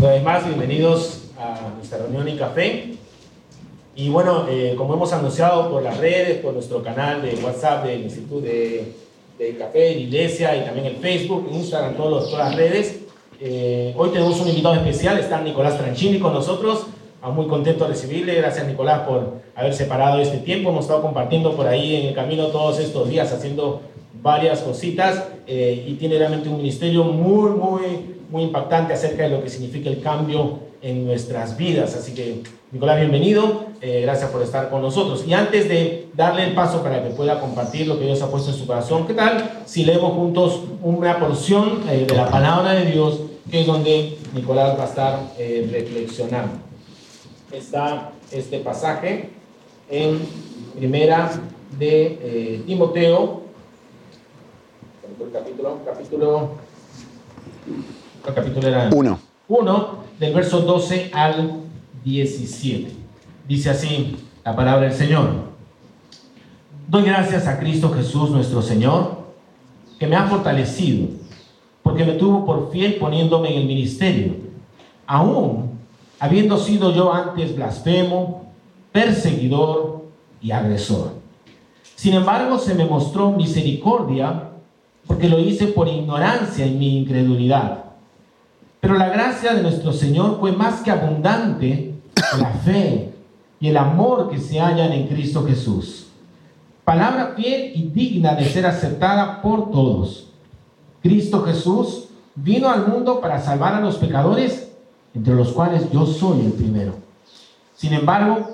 Una vez más, bienvenidos a nuestra reunión en café. Y bueno, eh, como hemos anunciado por las redes, por nuestro canal de WhatsApp del Instituto de, de Café, de Iglesia y también el Facebook, Instagram, todas las redes, eh, hoy tenemos un invitado especial, está Nicolás Tranchini con nosotros. Ah, muy contento de recibirle. Gracias, Nicolás, por haber separado este tiempo. Hemos estado compartiendo por ahí en el camino todos estos días, haciendo varias cositas eh, y tiene realmente un ministerio muy, muy, muy impactante acerca de lo que significa el cambio en nuestras vidas. Así que, Nicolás, bienvenido. Eh, gracias por estar con nosotros. Y antes de darle el paso para que pueda compartir lo que Dios ha puesto en su corazón, ¿qué tal si leemos juntos una porción eh, de la palabra de Dios, que es donde Nicolás va a estar reflexionando? Está este pasaje en primera de Timoteo el capítulo? Capítulo. ¿Cuál capítulo era? 1. 1, del verso 12 al 17. Dice así la palabra del Señor. Doy gracias a Cristo Jesús nuestro Señor, que me ha fortalecido, porque me tuvo por fiel poniéndome en el ministerio, aún habiendo sido yo antes blasfemo, perseguidor y agresor. Sin embargo, se me mostró misericordia porque lo hice por ignorancia y mi incredulidad. Pero la gracia de nuestro Señor fue más que abundante la fe y el amor que se hallan en Cristo Jesús. Palabra fiel y digna de ser aceptada por todos. Cristo Jesús vino al mundo para salvar a los pecadores, entre los cuales yo soy el primero. Sin embargo,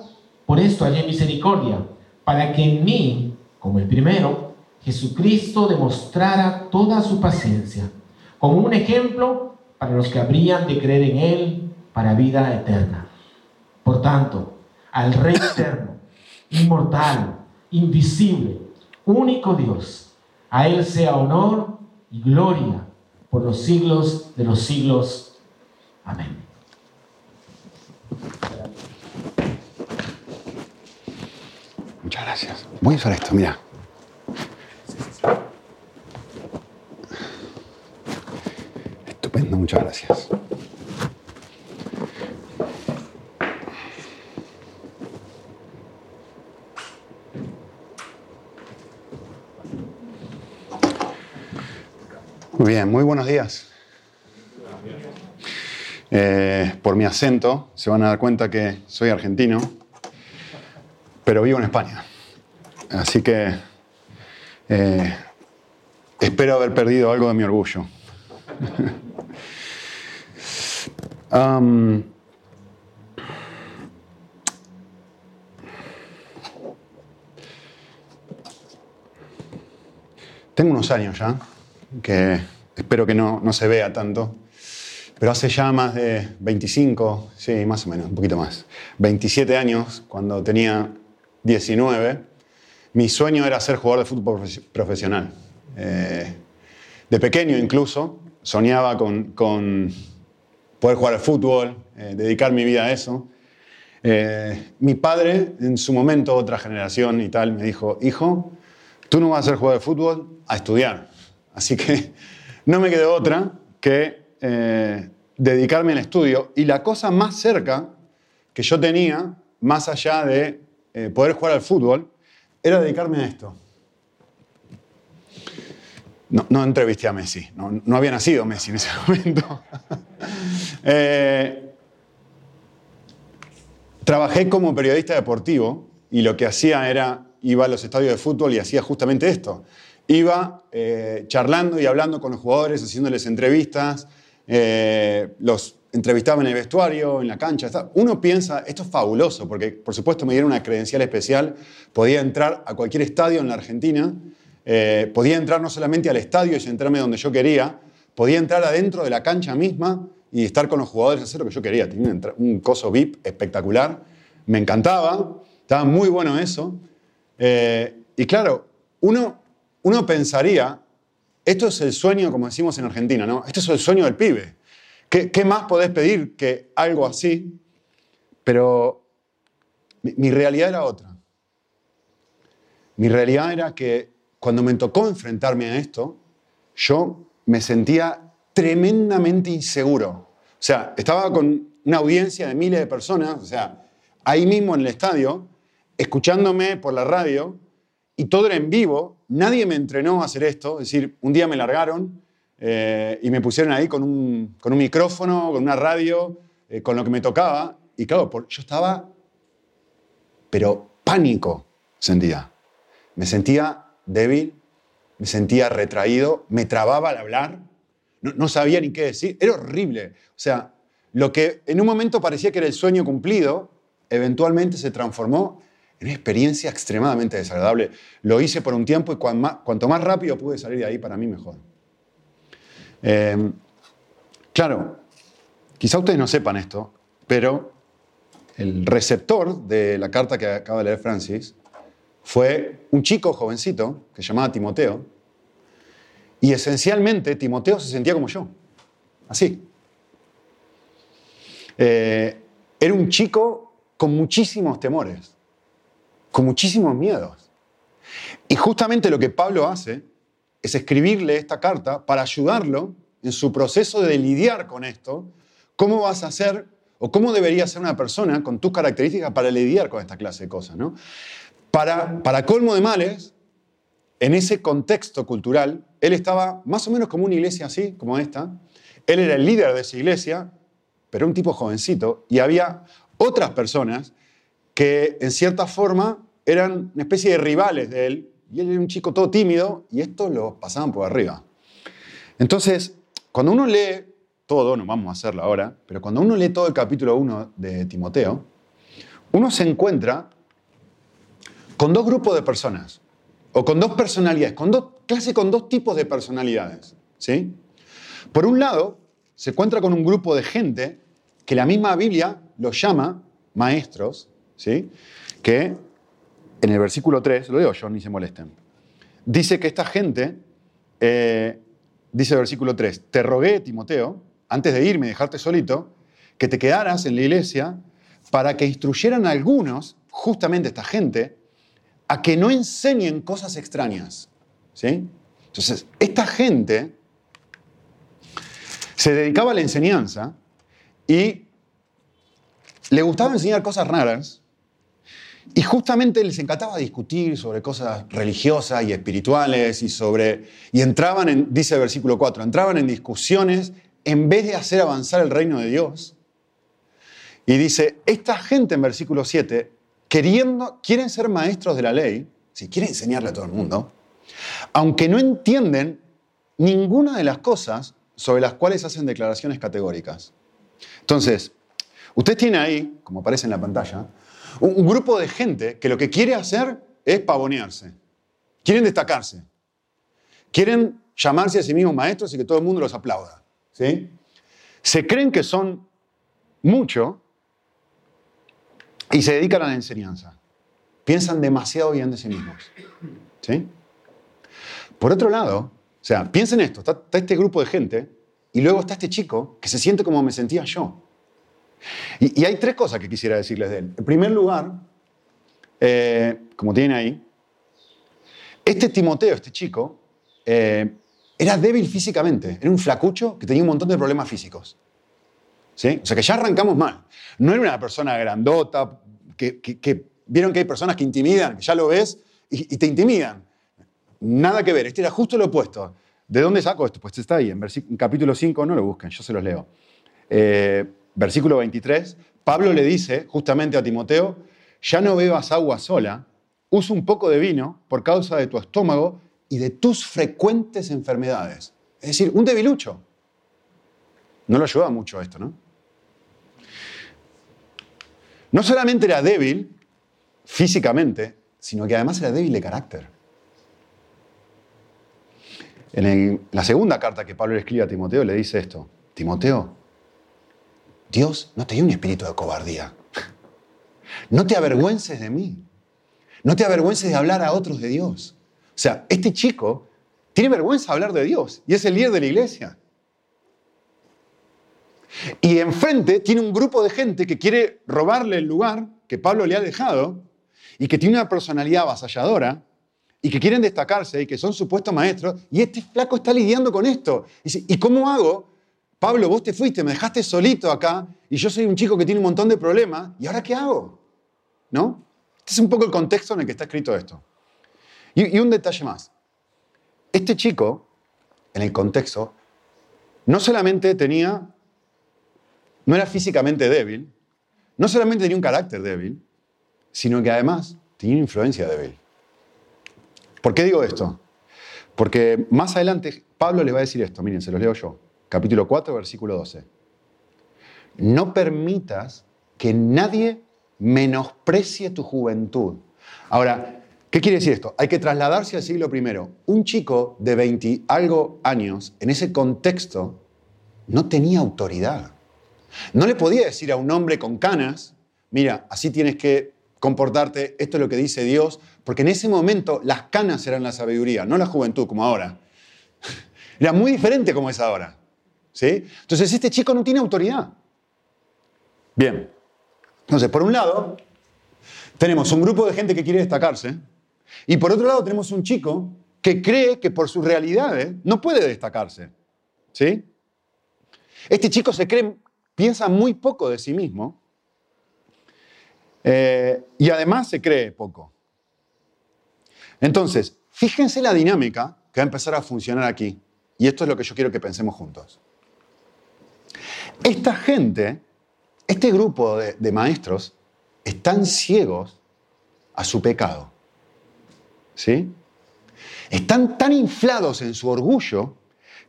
por esto hallé misericordia, para que en mí, como el primero, Jesucristo demostrara toda su paciencia como un ejemplo para los que habrían de creer en Él para vida eterna. Por tanto, al Rey eterno, inmortal, invisible, único Dios, a Él sea honor y gloria por los siglos de los siglos. Amén. Muchas gracias. Voy a mira. Muchas gracias. Muy bien, muy buenos días. Eh, por mi acento se van a dar cuenta que soy argentino, pero vivo en España. Así que eh, espero haber perdido algo de mi orgullo. tengo unos años ya, que espero que no, no, se vea tanto, pero hace ya más de 25, sí, más o menos, un poquito más, 27 años, cuando tenía 19, mi sueño era ser jugador de fútbol profesional. Eh, de pequeño incluso, soñaba con, con poder jugar al fútbol, eh, dedicar mi vida a eso. Eh, mi padre, en su momento, otra generación y tal, me dijo, hijo, tú no vas a ser jugador de fútbol, a estudiar. Así que no me quedó otra que eh, dedicarme al estudio. Y la cosa más cerca que yo tenía, más allá de poder jugar al fútbol, era dedicarme a esto. No, entrevisté a Messi, no, había nacido Messi en ese momento. Eh, trabajé como periodista deportivo y lo que hacía era, iba a los estadios de fútbol y hacía justamente esto. Iba eh, charlando y hablando con los jugadores, haciéndoles entrevistas, eh, los entrevistaba en el vestuario, en la cancha. Uno piensa, esto es fabuloso, porque por supuesto me dieron una credencial especial, podía entrar a cualquier estadio en la Argentina eh, podía entrar no solamente al estadio y sentarme donde yo quería, podía entrar adentro de la cancha misma y estar con los jugadores, hacer lo que yo quería. Tenía un, coso VIP espectacular, me encantaba, estaba muy bueno eso. Eh, y claro, uno, uno pensaría, esto es el sueño, como decimos en Argentina, ¿no? Esto es el sueño del pibe. ¿Qué, qué más podés pedir que algo así? Pero mi realidad era otra. Mi realidad era que cuando me tocó enfrentarme a esto, yo me sentía tremendamente inseguro, sea, estaba con una audiencia de miles de personas, o sea, ahí mismo en el estadio, escuchándome por la radio, y todo era en vivo, nadie me entrenó a hacer esto, es decir, un día me largaron eh, y me pusieron ahí con un, con un micrófono, con una radio, eh, con lo que me tocaba, y claro, yo estaba, pero pánico sentía. Me sentía débil, me sentía retraído, me trababa al hablar, no, sabía ni qué decir, era horrible. O sea, lo que en un momento parecía que era el sueño cumplido, eventualmente se transformó una experiencia extremadamente desagradable. Lo hice por un tiempo y cuanto más rápido pude salir de ahí, para mí mejor. Em, claro, quizá ustedes no sepan esto, pero el receptor de la carta que acaba de leer Francis fue un chico jovencito que se llamaba Timoteo. Y esencialmente Timoteo se sentía como yo, así. Eh, era un chico con muchísimos temores con muchísimos miedos. Y justamente lo que Pablo hace es escribirle esta carta para ayudarlo en su proceso de lidiar con esto, cómo vas a hacer o cómo debería ser una persona con tus características para lidiar con esta clase de cosas. ¿no? Para, para colmo de males, en ese contexto cultural, él estaba más o menos como una iglesia así, como esta. Él era el líder de esa iglesia, pero un tipo jovencito, y había otras personas que en cierta forma eran una especie de rivales de él, y él era un chico todo tímido, y estos lo pasaban por arriba. Entonces, cuando uno lee todo, no vamos a hacerlo ahora, pero cuando uno lee todo el capítulo 1 de Timoteo, uno se encuentra con dos grupos de personas, o con dos personalidades, con dos, casi con dos tipos de personalidades. ¿sí? Por un lado, se encuentra con un grupo de gente que la misma Biblia los llama maestros, ¿sí? que en el versículo 3, lo digo yo, ni se molesten, dice que esta gente, eh, dice el versículo 3, te rogué, Timoteo, antes de irme y dejarte solito, que te quedaras en la iglesia para que instruyeran a algunos, justamente esta gente, a que no enseñen cosas extrañas. ¿sí? Entonces, esta gente se dedicaba a la enseñanza y le gustaba enseñar cosas raras y justamente les encantaba discutir sobre cosas religiosas y espirituales y sobre y entraban en dice el versículo 4, entraban en discusiones en vez de hacer avanzar el reino de Dios. Y dice, esta gente en versículo 7 quieren ser maestros de la ley, si quieren enseñarle a todo el mundo, aunque no entienden ninguna de las cosas sobre las cuales hacen declaraciones categóricas. Entonces, usted tiene ahí, como aparece en la pantalla, un, grupo de gente que lo que quiere hacer es pavonearse. Quieren destacarse. Quieren llamarse a sí mismos maestros y que todo el mundo los aplauda. ¿sí? Se creen que son mucho y se dedican a la enseñanza. Piensan demasiado bien de sí mismos. ¿sí? Por otro lado, o sea, piensen esto, está, este grupo de gente y luego está este chico que se siente como me sentía yo. Y, hay tres cosas que quisiera decirles de él. En primer lugar, eh, como tienen ahí, este Timoteo, este chico, eh, era débil físicamente, era un flacucho que tenía un montón de problemas físicos. O sea que ya arrancamos mal. No era una persona grandota, que, vieron que hay personas que intimidan, que ya lo ves y, te intimidan. Nada que ver, este era justo lo opuesto. ¿De dónde saco esto? Pues está ahí, en, capítulo 5, no lo busquen, yo se los leo. Eh, versículo 23, Pablo le dice justamente a Timoteo, ya no bebas agua sola, usa un poco de vino por causa de tu estómago y de tus frecuentes enfermedades. Es decir, un debilucho. No lo ayuda mucho esto, ¿no? No solamente era débil físicamente, sino que además era débil de carácter. En la segunda carta que Pablo le escribe a Timoteo le dice esto, Timoteo, Dios no te dio un espíritu de cobardía. No te avergüences de mí. No te avergüences de hablar a otros de Dios. O sea, este chico tiene vergüenza de hablar de Dios y es el líder de la iglesia. Y enfrente tiene un grupo de gente que quiere robarle el lugar que Pablo le ha dejado y que tiene una personalidad avasalladora y que quieren destacarse y que son supuestos maestros. Y este flaco está lidiando con esto. Y dice, ¿y cómo hago Pablo, vos te fuiste, me dejaste solito acá y yo soy un chico que tiene un montón de problemas, ¿y ahora qué hago? ¿No? Este es un poco el contexto en el que está escrito esto. Y, y un detalle más. Este chico, en el contexto, no solamente tenía, no era físicamente débil, no solamente tenía un carácter débil, sino que además tenía una influencia débil. ¿Por qué digo esto? Porque más adelante Pablo les va a decir esto, miren, se los leo yo, capítulo 4, versículo 12. No permitas que nadie menosprecie tu juventud. Ahora, ¿qué quiere decir esto? Hay que trasladarse al siglo I. Un chico de 20 algo años, en ese contexto, no tenía autoridad. No le podía decir a un hombre con canas, mira, así tienes que comportarte, esto es lo que dice Dios, porque en ese momento las canas eran la sabiduría, no la juventud como ahora. Era muy diferente como es ahora. ¿sí? Entonces este chico no tiene autoridad. Bien, entonces por un lado tenemos un grupo de gente que quiere destacarse y por otro lado tenemos un chico que cree que por sus realidades no puede destacarse. ¿sí? Este chico se cree, piensa muy poco de sí mismo eh, y además se cree poco. Entonces, fíjense la dinámica que va a empezar a funcionar aquí. Y esto es lo que yo quiero que pensemos juntos. Esta gente, este grupo de, de maestros, están ciegos a su pecado. ¿Sí? Están tan inflados en su orgullo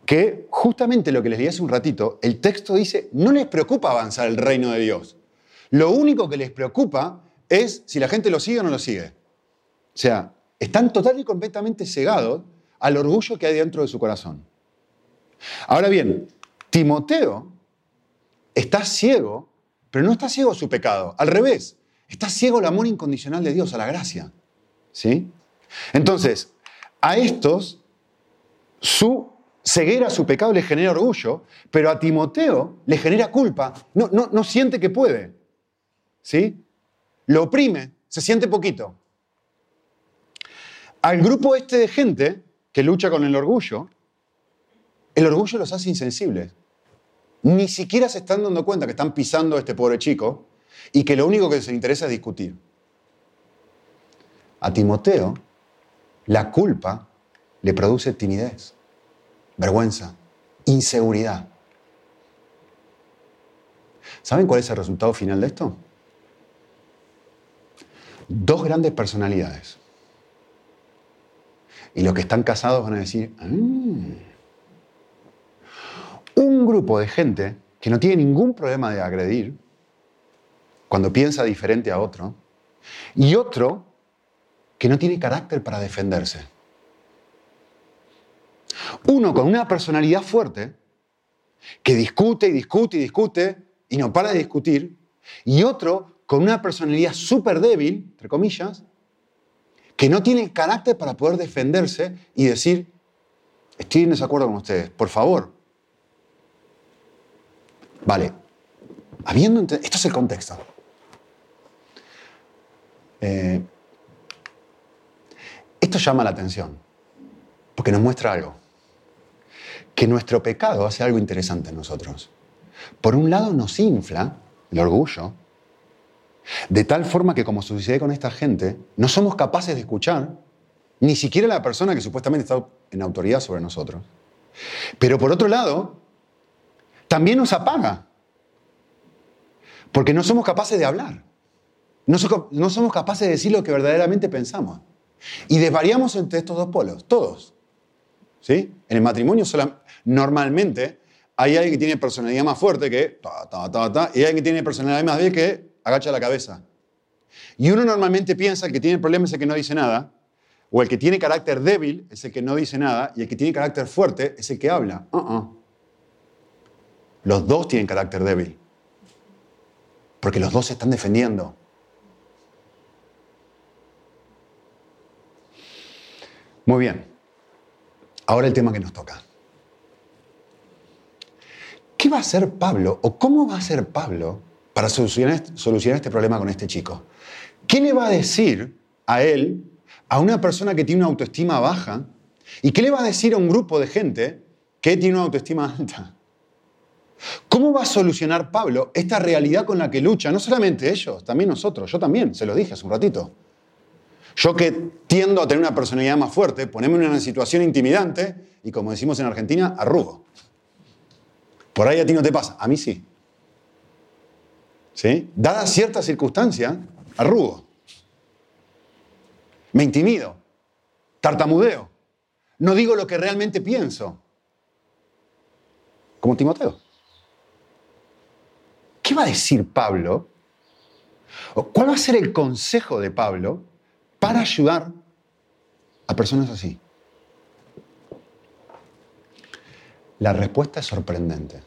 que justamente lo que les leí hace un ratito, el texto dice, no les preocupa avanzar el reino de Dios. Lo único que les preocupa es si la gente lo sigue o no lo sigue. O sea, están total y completamente cegados al orgullo que hay dentro de su corazón. Ahora bien, Timoteo está ciego, pero no está ciego a su pecado. Al revés, está ciego al amor incondicional de Dios, a la gracia. ¿Sí? Entonces, a estos, su ceguera, su pecado le genera orgullo, pero a Timoteo le genera culpa. No, no, no siente que puede. ¿sí? Lo oprime, se siente poquito. Al grupo este de gente que lucha con el orgullo, el orgullo los hace insensibles. Ni siquiera se están dando cuenta que están pisando a este pobre chico y que lo único que les interesa es discutir. A Timoteo, la culpa le produce timidez, vergüenza, inseguridad. ¿Saben cuál es el resultado final de esto? dos grandes personalidades. Y los que están casados van a decir, ah". un grupo de gente que no tiene ningún problema de agredir cuando piensa diferente a otro, y otro que no tiene carácter para defenderse. Uno con una personalidad fuerte, que discute y discute y discute y no para de discutir, y otro con una personalidad súper débil, entre comillas, que no tiene carácter para poder defenderse y decir, estoy en desacuerdo con ustedes, por favor. Vale, habiendo esto es el contexto. Eh, esto llama la atención, porque nos muestra algo. Que nuestro pecado hace algo interesante en nosotros. Por un lado nos infla el orgullo, de tal forma que, como sucede con esta gente, no somos capaces de escuchar ni siquiera la persona que supuestamente está en autoridad sobre nosotros. Pero por otro lado, también nos apaga, porque no somos capaces de hablar, no, somos capaces de decir lo que verdaderamente pensamos. Y desvariamos entre estos dos polos, todos. En el matrimonio normalmente hay alguien que tiene personalidad más fuerte que y hay alguien que tiene personalidad más débil que agacha la cabeza. Y uno normalmente piensa que el que tiene problemas es el que no dice nada, o el que tiene carácter débil es el que no dice nada, y el que tiene carácter fuerte es el que habla. Uh-uh. Los dos tienen carácter débil, porque los dos se están defendiendo. Muy bien, ahora el tema que nos toca. ¿Qué va a hacer Pablo o cómo va a hacer Pablo para solucionar, este problema con este chico. ¿Qué le va a decir a él, a una persona que tiene una autoestima baja? ¿Y qué le va a decir a un grupo de gente que tiene una autoestima alta? ¿Cómo va a solucionar Pablo esta realidad con la que lucha? No solamente ellos, también nosotros. Yo también, se lo dije hace un ratito. Yo que tiendo a tener una personalidad más fuerte, poneme en una situación intimidante y como decimos en Argentina, arrugo. Por ahí a ti no te pasa, a mí sí. ¿Sí? Dada cierta circunstancia, arrugo. Me intimido, tartamudeo. No digo lo que realmente pienso. Como Timoteo. ¿Qué va a decir Pablo? ¿Cuál va a ser el consejo de Pablo para ayudar a personas así? La respuesta es sorprendente.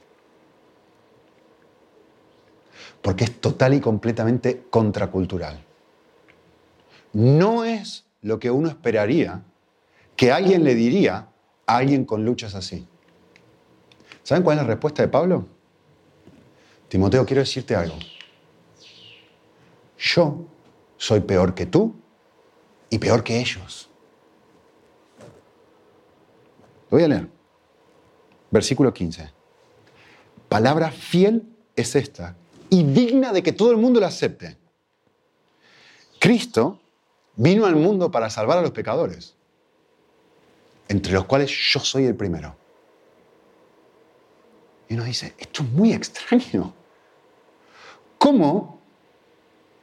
Porque es total y completamente contracultural. No es lo que uno esperaría que alguien le diría a alguien con luchas así. ¿Saben cuál es la respuesta de Pablo? Timoteo, quiero decirte algo. Yo soy peor que tú y peor que ellos. Lo voy a leer. Versículo 15. Palabra fiel es esta y digna de que todo el mundo la acepte. Cristo vino al mundo para salvar a los pecadores, entre los cuales yo soy el primero. Y uno dice, esto es muy extraño. ¿Cómo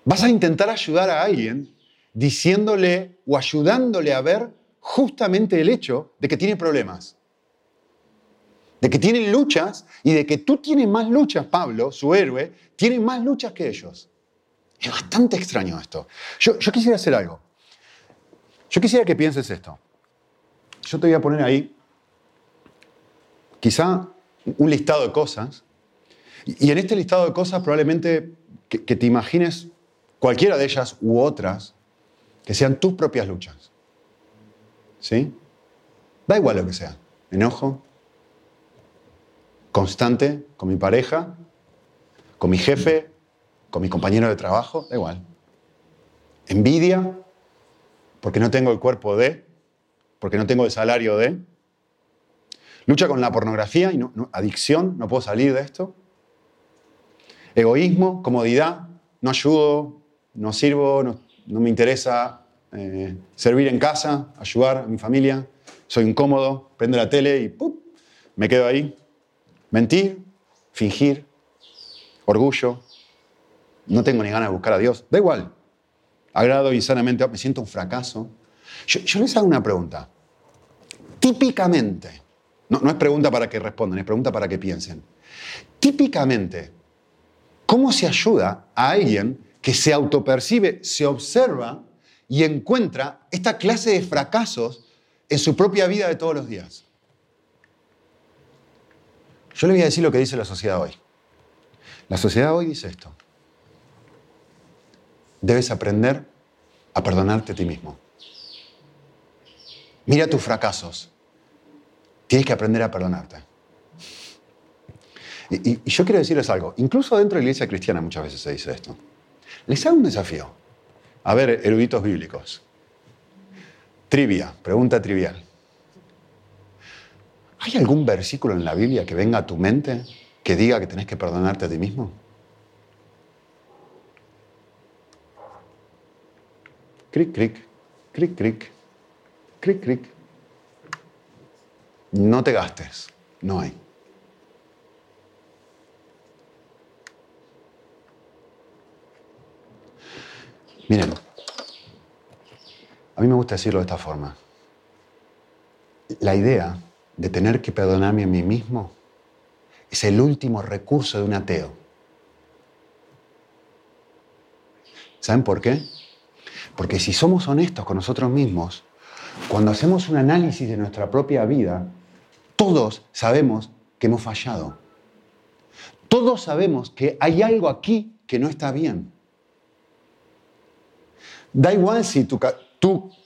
vas a intentar ayudar a alguien diciéndole o ayudándole a ver justamente el hecho de que tiene problemas? De que tiene luchas y de que tú tienes más luchas, Pablo, su héroe, tiene más luchas que ellos. Es bastante extraño esto. Yo, yo quisiera hacer algo. Yo quisiera que pienses esto. Yo te voy a poner ahí quizá un listado de cosas y en este listado de cosas probablemente que, te imagines cualquiera de ellas u otras que sean tus propias luchas. ¿Sí? Da igual lo que sea. Enojo, constante con mi pareja, con mi jefe, con mi compañero de trabajo, da igual. Envidia, porque no tengo el cuerpo de, porque no tengo el salario de. Lucha con la pornografía y adicción, no puedo salir de esto. Egoísmo, comodidad, no ayudo, no sirvo, no, me interesa eh, servir en casa, ayudar a mi familia, soy incómodo, prendo la tele y me quedo ahí. Mentir, fingir, orgullo, no tengo ni ganas de buscar a Dios, da igual. Agrado insanamente, me siento un fracaso. Yo, les hago una pregunta. Típicamente, no, no es pregunta para que respondan, es pregunta para que piensen. Típicamente, ¿Cómo se ayuda a alguien que se autopercibe, se observa y encuentra esta clase de fracasos en su propia vida de todos los días? Yo le voy a decir lo que dice la sociedad hoy. La sociedad hoy dice esto. Debes aprender a perdonarte a ti mismo. Mira tus fracasos. Tienes que aprender a perdonarte. Y, yo quiero decirles algo, incluso dentro de la iglesia cristiana muchas veces se dice esto. Les hago un desafío. A ver, eruditos bíblicos. Trivia, pregunta trivial. ¿Hay algún versículo en la Biblia que venga a tu mente que diga que tenés que perdonarte a ti mismo? Cric, cric, cric, cric, cric, cric. No te gastes, no hay. Miren, a mí me gusta decirlo de esta forma. La idea de tener que perdonarme a mí mismo es el último recurso de un ateo. ¿Saben por qué? Porque si somos honestos con nosotros mismos, cuando hacemos un análisis de nuestra propia vida, todos sabemos que hemos fallado. Todos sabemos que hay algo aquí que no está bien. Da igual si tu,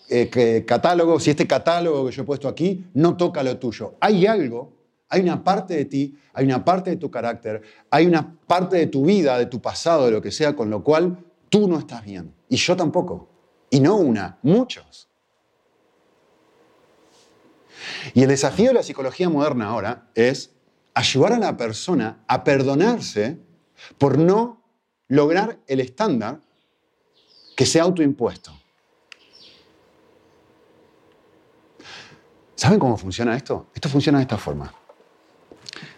eh, catálogo, si este catálogo que yo he puesto aquí no toca lo tuyo. Hay algo, hay una parte de ti, hay una parte de tu carácter, hay una parte de tu vida, de tu pasado, de lo que sea, con lo cual tú no estás bien. Y yo tampoco. Y no una, muchos. Y el desafío de la psicología moderna ahora es ayudar a la persona a perdonarse por no lograr el estándar que se autoimpuesto. ¿Saben cómo funciona esto? Esto funciona de esta forma.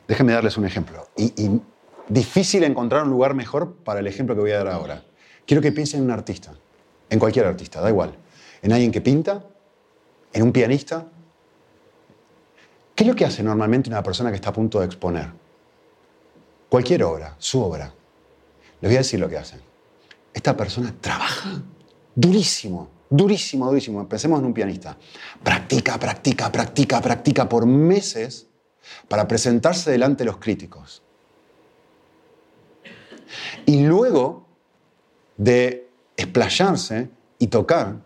Déjenme darles un ejemplo. Y, y, difícil encontrar un lugar mejor para el ejemplo que voy a dar ahora. Quiero que piensen en un artista, en cualquier artista, da igual. En alguien que pinta, en un pianista. ¿Qué es lo que hace normalmente una persona que está a punto de exponer? Cualquier obra, su obra. Les voy a decir lo que hace. Esta persona trabaja durísimo, durísimo, durísimo. Pensemos en un pianista. Practica, practica, practica, practica por meses para presentarse delante de los críticos. Y luego de explayarse y tocar,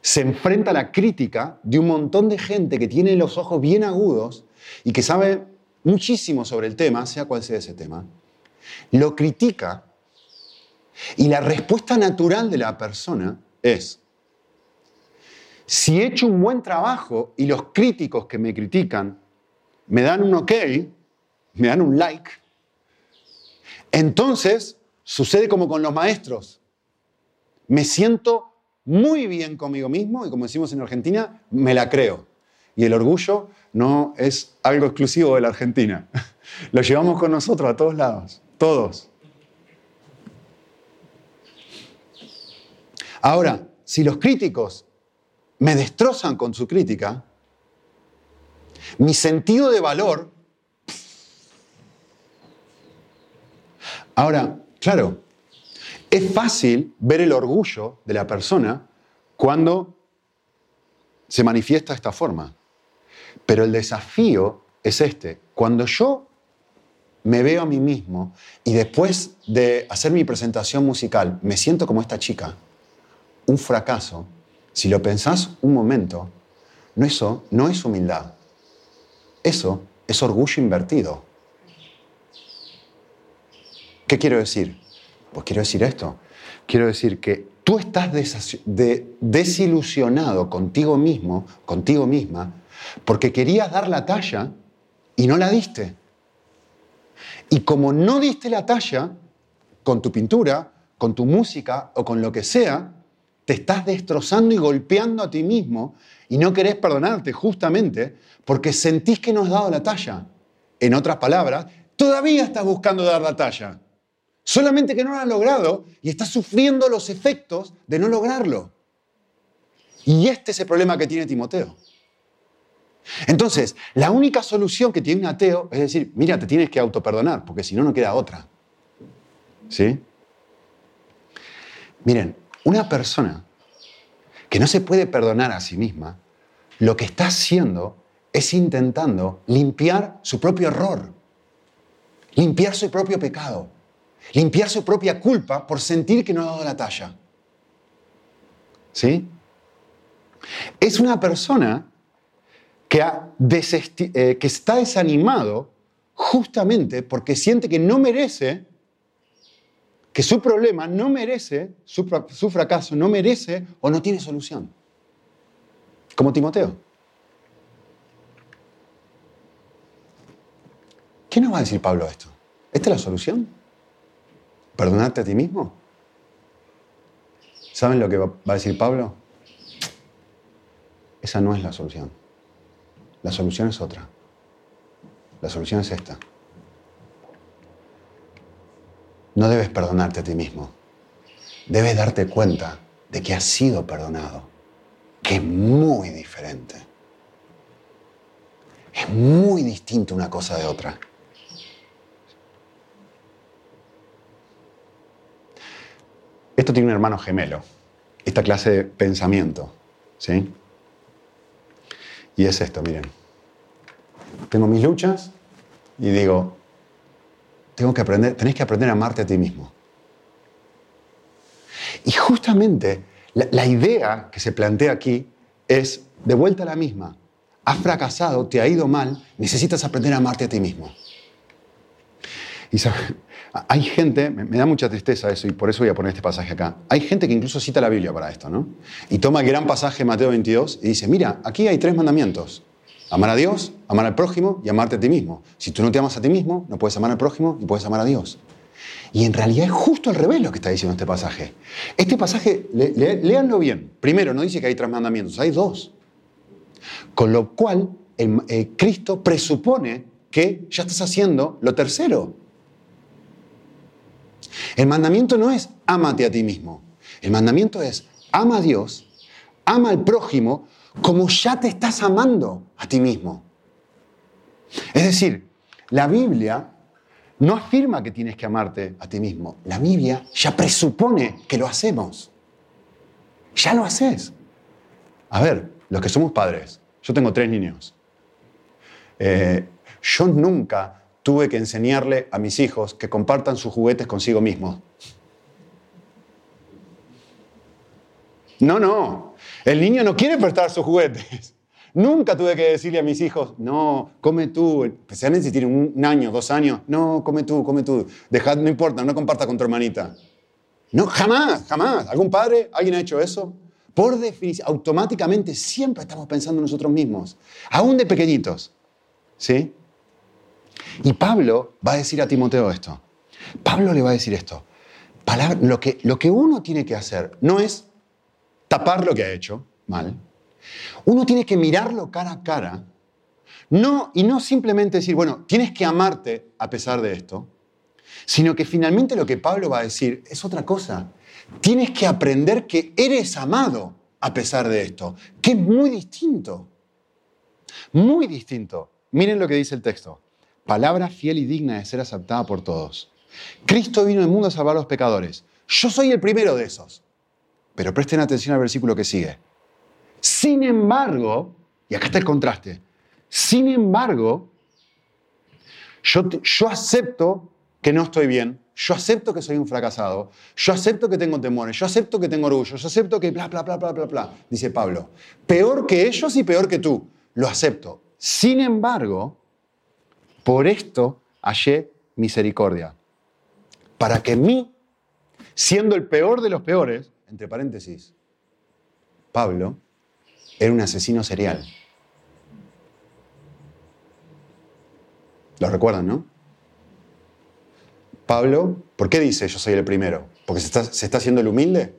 se enfrenta a la crítica de un montón de gente que tiene los ojos bien agudos y que sabe muchísimo sobre el tema, sea cual sea ese tema, lo critica y la respuesta natural de la persona es, si he hecho un buen trabajo y los críticos que me critican me dan un ok, me dan un like, entonces sucede como con los maestros. Me siento muy bien conmigo mismo y como decimos en Argentina, me la creo. Y el orgullo no es algo exclusivo de la Argentina. Lo llevamos con nosotros a todos lados, todos. Ahora, si los críticos me destrozan con su crítica, mi sentido de valor... Ahora, claro, es fácil ver el orgullo de la persona cuando se manifiesta de esta forma. Pero el desafío es este. Cuando yo me veo a mí mismo y después de hacer mi presentación musical me siento como esta chica, un fracaso, si lo pensás un momento, no eso no es humildad. Eso es orgullo invertido. ¿Qué quiero decir? Pues quiero decir esto. Quiero decir que tú estás desilusionado contigo mismo, contigo misma, porque querías dar la talla y no la diste. Y como no diste la talla con tu pintura, con tu música o con lo que sea, te estás destrozando y golpeando a ti mismo y no querés perdonarte justamente porque sentís que no has dado la talla. En otras palabras, todavía estás buscando dar la talla. Solamente que no lo has logrado y estás sufriendo los efectos de no lograrlo. Y este es el problema que tiene Timoteo. Entonces, la única solución que tiene un ateo es decir, mira, te tienes que autoperdonar, porque si no, no queda otra. ¿Sí? Miren, una persona que no se puede perdonar a sí misma, lo que está haciendo es intentando limpiar su propio error, limpiar su propio pecado limpiar su propia culpa por sentir que no ha dado la talla. ¿Sí? Es una persona que, eh, que está desanimado justamente porque siente que no merece, que su problema no merece, su, su fracaso no merece o no tiene solución. Como Timoteo. ¿Qué nos va a decir Pablo esto? ¿Esta es la solución? ¿Perdonarte a ti mismo? ¿Saben lo que va a decir Pablo? Esa no es la solución. La solución es otra. La solución es esta. No debes perdonarte a ti mismo. Debes darte cuenta de que has sido perdonado, que es muy diferente. Es muy distinto una cosa de otra. Esto tiene un hermano gemelo, esta clase de pensamiento, ¿sí? Y es esto, miren. Tengo mis luchas y digo, tengo que aprender, tenés que aprender a amarte a ti mismo. Y justamente la, idea que se plantea aquí es de vuelta a la misma. Has fracasado, te ha ido mal, necesitas aprender a amarte a ti mismo. Y hay gente, me da mucha tristeza eso y por eso voy a poner este pasaje acá. Hay gente que incluso cita la Biblia para esto, ¿no? Y toma el gran pasaje de Mateo 22 y dice, mira, aquí hay tres mandamientos. Amar a Dios, amar al prójimo y amarte a ti mismo. Si tú no te amas a ti mismo, no puedes amar al prójimo y puedes amar a Dios. Y en realidad es justo al revés lo que está diciendo este pasaje. Este pasaje, léanlo bien. Primero, no dice que hay tres mandamientos, hay dos. Con lo cual, eh, Cristo presupone que ya estás haciendo lo tercero. El mandamiento no es ámate a ti mismo. El mandamiento es ama a Dios, ama al prójimo como ya te estás amando a ti mismo. Es decir, la Biblia no afirma que tienes que amarte a ti mismo. La Biblia ya presupone que lo hacemos. Ya lo haces. A ver, los que somos padres, yo tengo tres niños. Eh, yo nunca tuve que enseñarle a mis hijos que compartan sus juguetes consigo mismos. No, no. El niño no quiere prestar sus juguetes. Nunca tuve que decirle a mis hijos, no, come tú, especialmente si tienen un año, dos años, no, come tú, come tú, Dejad, no importa, no comparta con tu hermanita. No, jamás, jamás. ¿Algún padre, alguien ha hecho eso? Por definición, automáticamente siempre estamos pensando en nosotros mismos, aún de pequeñitos. ¿Sí? Y Pablo va a decir a Timoteo esto. Pablo le va a decir esto. lo que uno tiene que hacer no es tapar lo que ha hecho mal, uno tiene que mirarlo cara a cara no, y no simplemente decir, bueno, tienes que amarte a pesar de esto, sino que finalmente lo que Pablo va a decir es otra cosa. Tienes que aprender que eres amado a pesar de esto, que es muy distinto. Muy distinto. Miren lo que dice el texto. Palabra fiel y digna de ser aceptada por todos. Cristo vino al mundo a salvar a los pecadores. Yo soy el primero de esos. Pero presten atención al versículo que sigue. Sin embargo, y acá está el contraste, sin embargo, yo, yo acepto que no estoy bien, yo acepto que soy un fracasado, yo acepto que tengo temores, yo acepto que tengo orgullo, yo acepto que bla, bla, bla, bla, bla, bla, dice Pablo. Peor que ellos y peor que tú, lo acepto. Sin embargo, por esto hallé misericordia, para que mí, siendo el peor de los peores, entre paréntesis, Pablo, era un asesino serial. ¿Lo recuerdan, no? Pablo, ¿por qué dice yo soy el primero? ¿Porque se está, haciendo el humilde?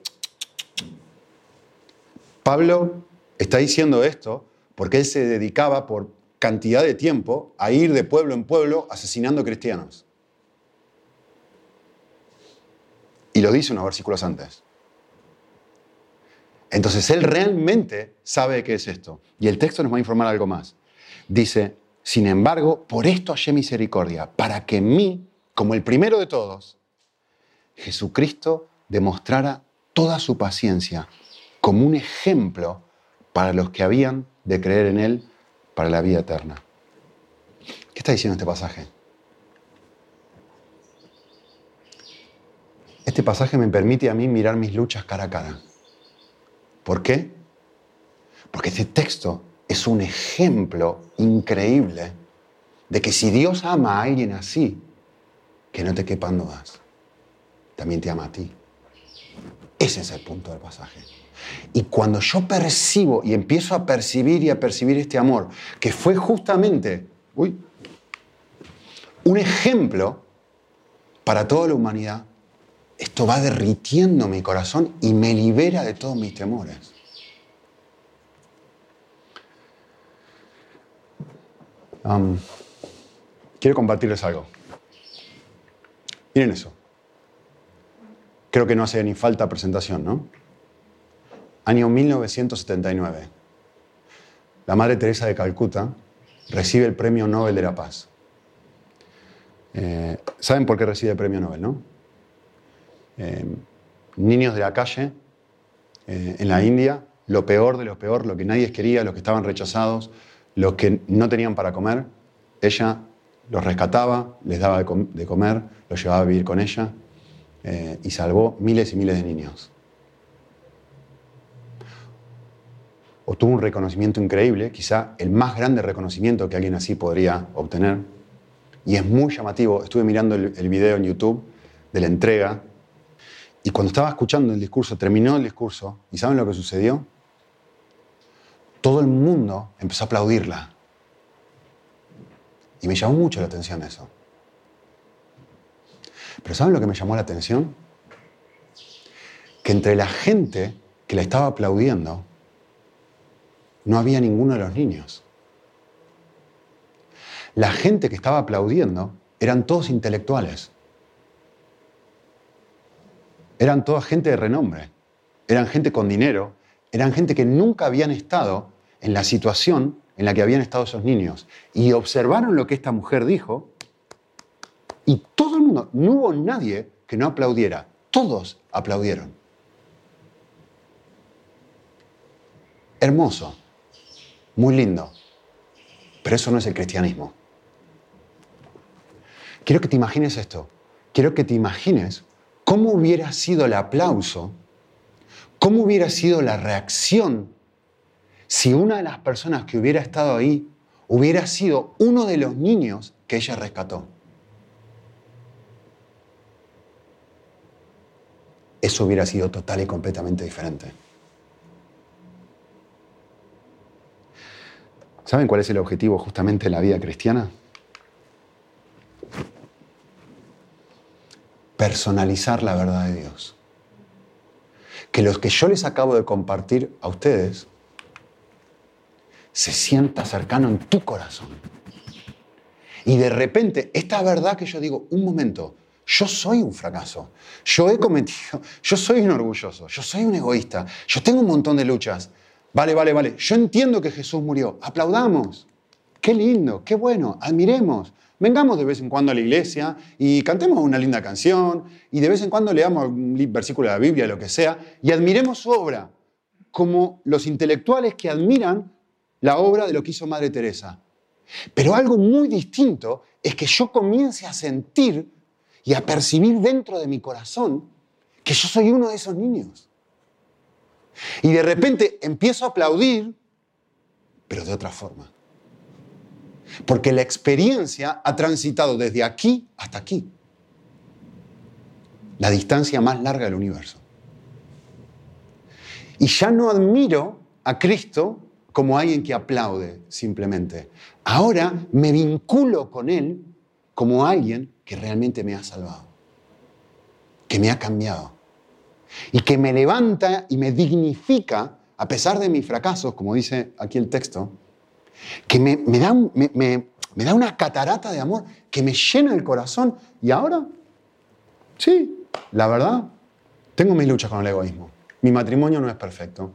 Pablo está diciendo esto porque él se dedicaba por cantidad de tiempo a ir de pueblo en pueblo asesinando cristianos. Y lo dice unos versículos antes. Entonces él realmente sabe qué es esto. Y el texto nos va a informar algo más. Dice, sin embargo, por esto hallé misericordia, para que en mí, como el primero de todos, Jesucristo demostrara toda su paciencia como un ejemplo para los que habían de creer en Él para la vida eterna. ¿Qué está diciendo este pasaje? Este pasaje me permite a mí mirar mis luchas cara a cara. ¿Por qué? Porque este texto es un ejemplo increíble de que si Dios ama a alguien así, que no te quepan dudas, también te ama a ti. Ese es el punto del pasaje. Y cuando yo percibo y empiezo a percibir y a percibir este amor, que fue justamente un ejemplo para toda la humanidad, esto va derritiendo mi corazón y me libera de todos mis temores. quiero compartirles algo. Miren eso. Creo que no hace ni falta presentación, ¿no? Año 1979. La Madre Teresa de Calcuta recibe el Premio Nobel de la Paz. Eh, ¿Saben por qué recibe el Premio Nobel, no? Em, niños de la calle eh, en la India, lo peor de lo peor, lo que nadie quería, los que estaban rechazados, los que no tenían para comer. Ella los rescataba, les daba de, comer, los llevaba a vivir con ella eh, y salvó miles y miles de niños. Obtuvo un reconocimiento increíble, quizá el más grande reconocimiento que alguien así podría obtener. Y es muy llamativo, estuve mirando el, el video en YouTube de la entrega y cuando estaba escuchando el discurso, terminó el discurso, ¿y saben lo que sucedió? Todo el mundo empezó a aplaudirla. Y me llamó mucho la atención eso. Pero ¿saben lo que me llamó la atención? Que entre la gente que le estaba aplaudiendo, no había ninguno de los niños. La gente que estaba aplaudiendo eran todos intelectuales. Eran toda gente de renombre. Eran gente con dinero. Eran gente que nunca habían estado en la situación en la que habían estado esos niños. Y observaron lo que esta mujer dijo. Y todo el mundo, no hubo nadie que no aplaudiera. Todos aplaudieron. Hermoso. Muy lindo. Pero eso no es el cristianismo. Quiero que te imagines esto. Quiero que te imagines cómo hubiera sido el aplauso, cómo hubiera sido la reacción si una de las personas que hubiera estado ahí hubiera sido uno de los niños que ella rescató. Eso hubiera sido total y completamente diferente. ¿Saben cuál es el objetivo justamente de la vida cristiana? Personalizar la verdad de Dios. Que los que yo les acabo de compartir a ustedes se sienta cercano en tu corazón. Y de repente, esta verdad que yo digo, un momento, yo soy un fracaso, yo he cometido, yo soy un orgulloso, yo soy un egoísta, yo tengo un montón de luchas, Vale, vale, vale. Yo entiendo que Jesús murió. Aplaudamos. Qué lindo, qué bueno. Admiremos. Vengamos de vez en cuando a la iglesia y cantemos una linda canción y de vez en cuando leamos un versículo de la Biblia, lo que sea, y admiremos su obra, como los intelectuales que admiran la obra de lo que hizo Madre Teresa. Pero algo muy distinto es que yo comience a sentir y a percibir dentro de mi corazón que yo soy uno de esos niños. Y de repente empiezo a aplaudir, pero de otra forma. Porque la experiencia ha transitado desde aquí hasta aquí. La distancia más larga del universo. Y ya no admiro a Cristo como alguien que aplaude simplemente. Ahora me vinculo con Él como alguien que realmente me ha salvado, que me ha cambiado y que me levanta y me dignifica a pesar de mis fracasos, como dice aquí el texto, que me, da, me, da una catarata de amor que me llena el corazón. Y ahora, sí, la verdad, tengo mis luchas con el egoísmo. Mi matrimonio no es perfecto.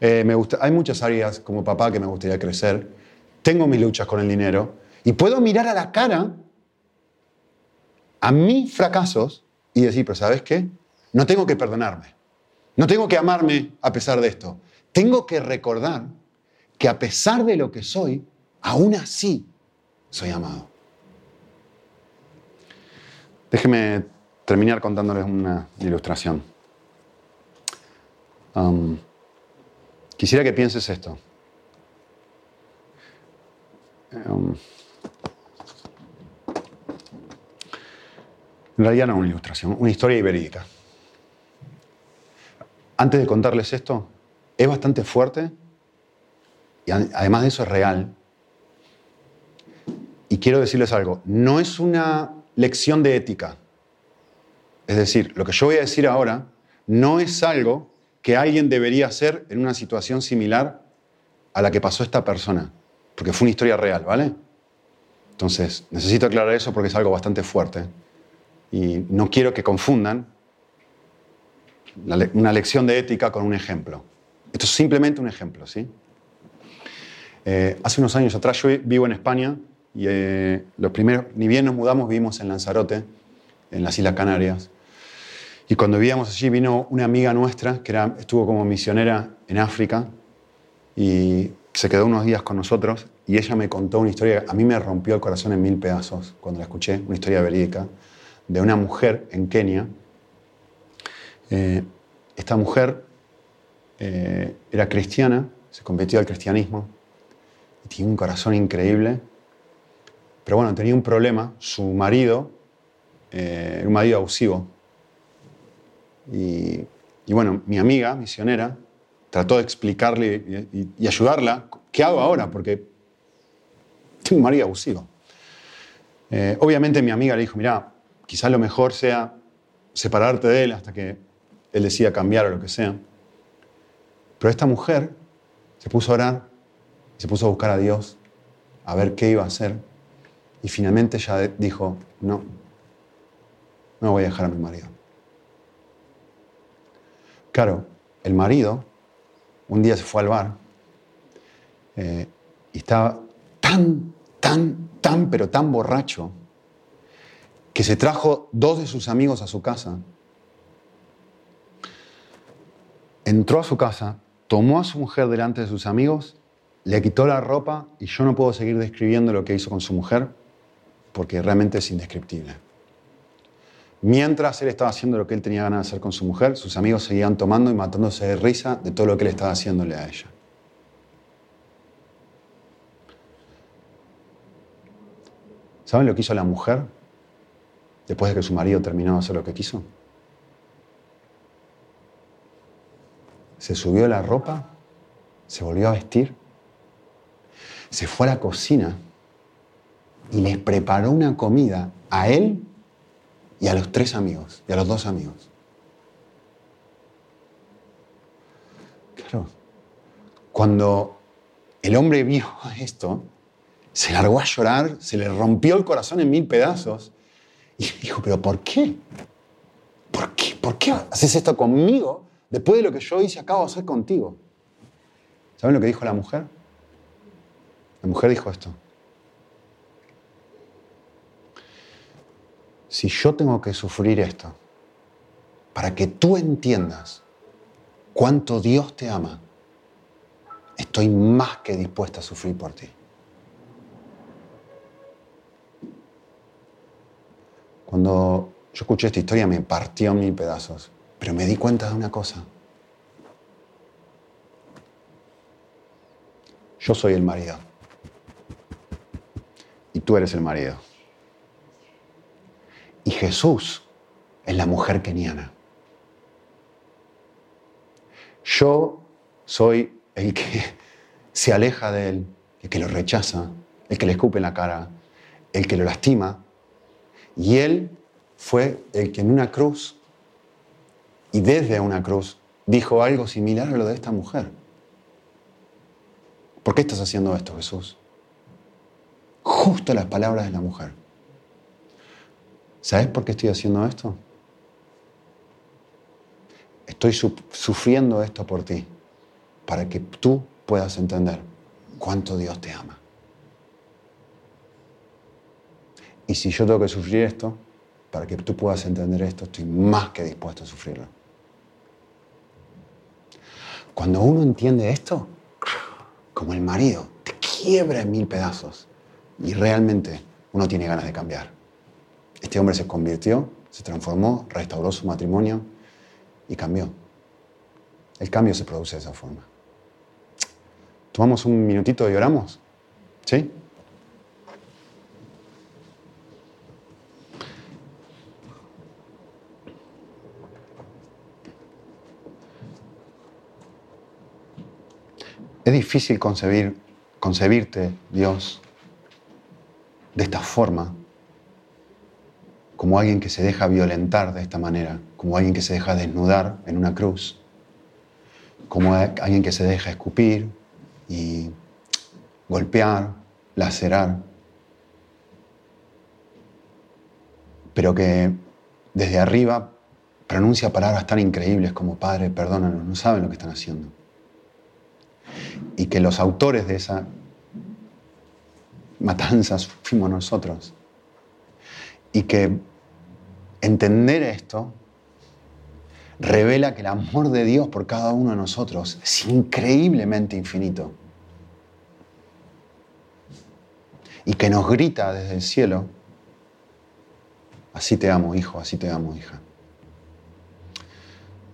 Eh, me gusta, hay muchas áreas como papá que me gustaría crecer. Tengo mis luchas con el dinero. Y puedo mirar a la cara a mis fracasos y decir, pero ¿sabes qué? No tengo que perdonarme. No tengo que amarme a pesar de esto. Tengo que recordar que a pesar de lo que soy, aún así soy amado. Déjeme terminar contándoles una ilustración. Um, quisiera que pienses esto. Um, en realidad no una ilustración, una historia verídica antes de contarles esto, es bastante fuerte y además de eso es real. Y quiero decirles algo, no es una lección de ética. Es decir, lo que yo voy a decir ahora no es algo que alguien debería hacer en una situación similar a la que pasó esta persona, porque fue una historia real, ¿vale? Entonces, necesito aclarar eso porque es algo bastante fuerte. Y no quiero que confundan una lección de ética con un ejemplo. Esto es simplemente un ejemplo, ¿sí? Eh, hace unos años atrás yo vivo en España y eh, los primeros, ni bien nos mudamos, vivimos en Lanzarote, en las Islas Canarias. Y cuando vivíamos allí vino una amiga nuestra que estuvo como misionera en África y se quedó unos días con nosotros y ella me contó una historia, a mí me rompió el corazón en mil pedazos cuando la escuché, una historia verídica, de una mujer en Kenia eh, esta mujer eh, era cristiana, se convirtió al cristianismo y tiene un corazón increíble. Pero bueno, tenía un problema. Su marido eh, era un marido abusivo. Y, bueno, mi amiga, misionera, trató de explicarle y, ayudarla. ¿Qué hago ahora? Porque tengo un marido abusivo. Eh, obviamente mi amiga le dijo, mira, quizás lo mejor sea separarte de él hasta que él decida cambiar o lo que sea. Pero esta mujer se puso a orar, se puso a buscar a Dios, a ver qué iba a hacer, y finalmente ella dijo, no, no voy a dejar a mi marido. Claro, el marido un día se fue al bar eh, y estaba tan, tan, tan, pero tan borracho que se trajo dos de sus amigos a su casa. Entró a su casa, tomó a su mujer delante de sus amigos, le quitó la ropa y yo no puedo seguir describiendo lo que hizo con su mujer porque realmente es indescriptible. Mientras él estaba haciendo lo que él tenía ganas de hacer con su mujer, sus amigos seguían tomando y matándose de risa de todo lo que él estaba haciéndole a ella. ¿Saben lo que hizo la mujer después de que su marido terminó de hacer lo que quiso? Se subió la ropa, se volvió a vestir, se fue a la cocina y les preparó una comida a él y a los tres amigos, y a los dos amigos. Claro, cuando el hombre vio esto, se largó a llorar, se le rompió el corazón en mil pedazos y dijo, pero ¿por qué? ¿Por qué? ¿Por qué haces esto conmigo después de lo que yo hice acabo de hacer contigo? ¿Saben lo que dijo la mujer? La mujer dijo esto. si yo tengo que sufrir esto para que tú entiendas cuánto Dios te ama, estoy más que dispuesta a sufrir por ti. Cuando yo escuché esta historia me partió en mil pedazos, pero me di cuenta de una cosa. Yo soy el marido y tú eres el marido. Y Jesús es la mujer keniana. Yo soy el que se aleja de él, el que lo rechaza, el que le escupe en la cara, el que lo lastima. Y él fue el que en una cruz y desde una cruz dijo algo similar a lo de esta mujer. ¿Por qué estás haciendo esto, Jesús? Justo las palabras de la mujer. ¿Sabes por qué estoy haciendo esto? Estoy sufriendo esto por ti, para que tú puedas entender cuánto Dios te ama. Y si yo tengo que sufrir esto, para que tú puedas entender esto, estoy más que dispuesto a sufrirlo. Cuando uno entiende esto, como el marido, te quiebra en mil pedazos y realmente uno tiene ganas de cambiar. Este hombre se convirtió, se transformó, restauró su matrimonio y cambió. El cambio se produce de esa forma. ¿Tomamos un minutito y oramos? ¿Sí? Es difícil concebir, concebirte, Dios, de esta forma como alguien que se deja violentar de esta manera, como alguien que se deja desnudar en una cruz, como alguien que se deja escupir y golpear, lacerar, pero que desde arriba pronuncia palabras tan increíbles como Padre, perdónanos, no saben lo que están haciendo. Y que los autores de esa matanzas fuimos nosotros. Y que Entender esto revela que el amor de Dios por cada uno de nosotros es increíblemente infinito. Y que nos grita desde el cielo, así te amo, hijo, así te amo, hija.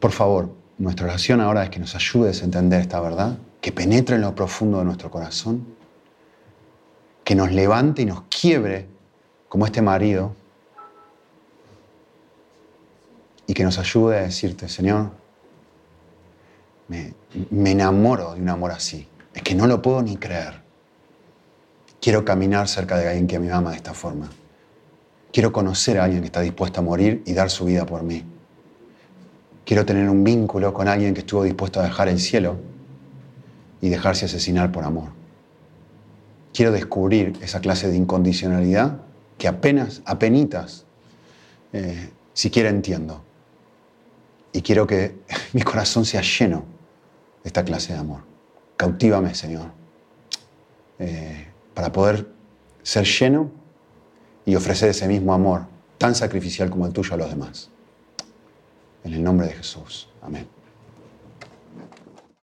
Por favor, nuestra oración ahora es que nos ayudes a entender esta verdad, que penetre en lo profundo de nuestro corazón, que nos levante y nos quiebre como este marido y que nos ayude a decirte, Señor, me, enamoro de un amor así. Es que no lo puedo ni creer. Quiero caminar cerca de alguien que me ama de esta forma. Quiero conocer a alguien que está dispuesto a morir y dar su vida por mí. Quiero tener un vínculo con alguien que estuvo dispuesto a dejar el cielo y dejarse asesinar por amor. Quiero descubrir esa clase de incondicionalidad que apenas, apenitas, eh, siquiera entiendo. Y quiero que mi corazón sea lleno de esta clase de amor. Cautívame, Señor, eh, para poder ser lleno y ofrecer ese mismo amor tan sacrificial como el tuyo a los demás. En el nombre de Jesús. Amén.